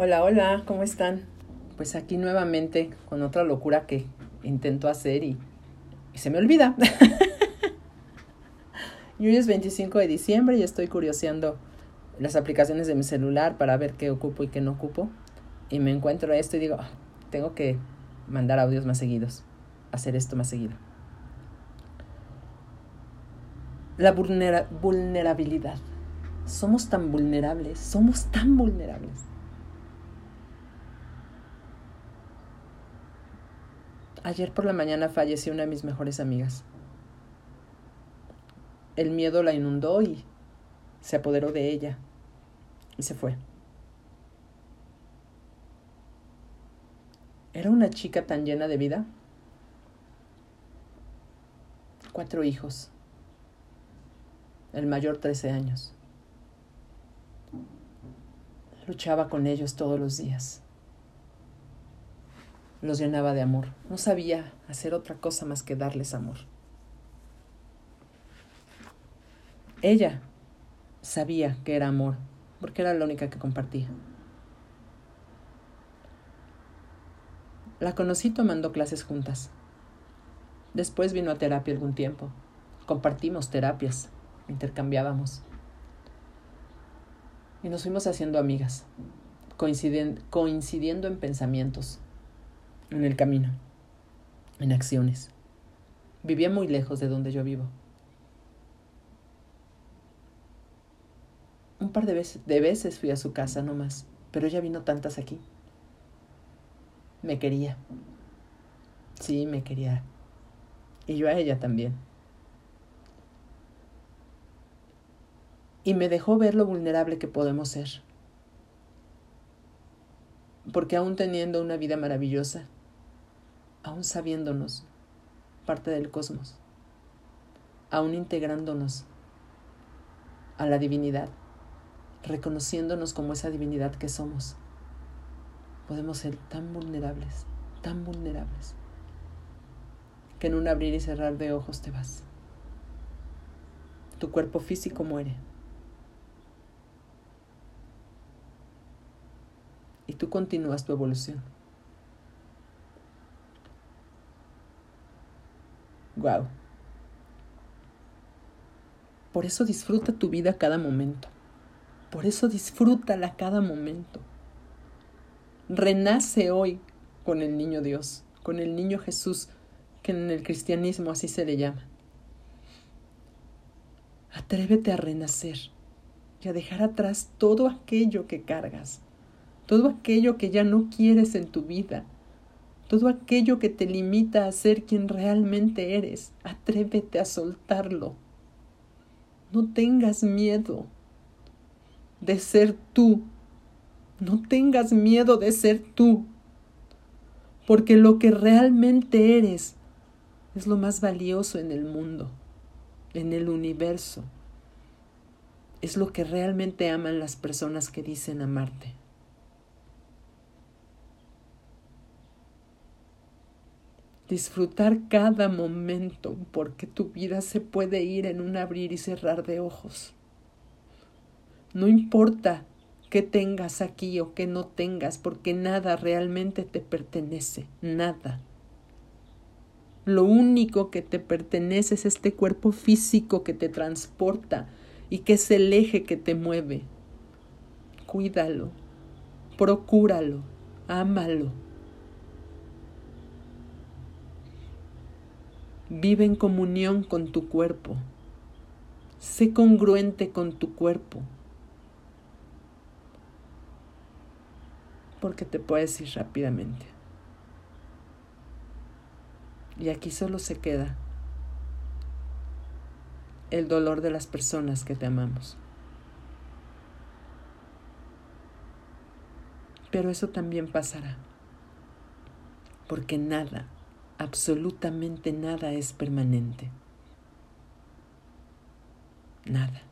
Hola, hola, ¿cómo están? Pues aquí nuevamente con otra locura que intento hacer y, se me olvida. y hoy es 25 de diciembre y estoy curioseando las aplicaciones de mi celular para ver qué ocupo y qué no ocupo. Y me encuentro esto y digo, "Ah, tengo que mandar audios más seguidos, hacer esto más seguido. La vulnera- vulnerabilidad. Somos tan vulnerables, somos tan vulnerables. Ayer por la mañana falleció una de mis mejores amigas. El miedo la inundó y se apoderó de ella y se fue. Era una chica tan llena de vida. Cuatro hijos. El mayor 13 años. Luchaba con ellos todos los días. Los llenaba de amor. No sabía hacer otra cosa más que darles amor. Ella sabía que era amor, porque era la única que compartía. La conocí tomando clases juntas. Después vino a terapia algún tiempo. Compartimos terapias, intercambiábamos. Y nos fuimos haciendo amigas, coincidiendo en pensamientos, en el camino, en acciones. Vivía muy lejos de donde yo vivo. Un par de veces, de veces fui a su casa, no más, pero ella vino tantas aquí. Me quería. Sí, me quería. Y yo a ella también. Y me dejó ver lo vulnerable que podemos ser. Porque aún teniendo una vida maravillosa, aún sabiéndonos parte del cosmos, aún integrándonos a la divinidad, reconociéndonos como esa divinidad que somos, podemos ser tan vulnerables, tan vulnerables, que en un abrir y cerrar de ojos te vas. Tu cuerpo físico muere. Y tú continúas tu evolución. Wow. Por eso disfruta tu vida cada momento. Por eso disfrútala cada momento. Renace hoy con el niño Dios, con el niño Jesús, que en el cristianismo así se le llama. Atrévete a renacer y a dejar atrás todo aquello que cargas, todo aquello que ya no quieres en tu vida, todo aquello que te limita a ser quien realmente eres. Atrévete a soltarlo. No tengas miedo de ser tú. No tengas miedo de ser tú. Porque lo que realmente eres es lo más valioso en el mundo, en el universo. Es lo que realmente aman las personas que dicen amarte. Disfrutar cada momento porque tu vida se puede ir en un abrir y cerrar de ojos. No importa qué tengas aquí o qué no tengas, porque nada realmente te pertenece, nada. Lo único que te pertenece es este cuerpo físico que te transporta y que es el eje que te mueve. Cuídalo, procúralo, ámalo. Vive en comunión con tu cuerpo. Sé congruente con tu cuerpo. porque te puedes ir rápidamente. Y aquí solo se queda el dolor de las personas que te amamos. Pero eso también pasará, porque nada, absolutamente nada es permanente. Nada.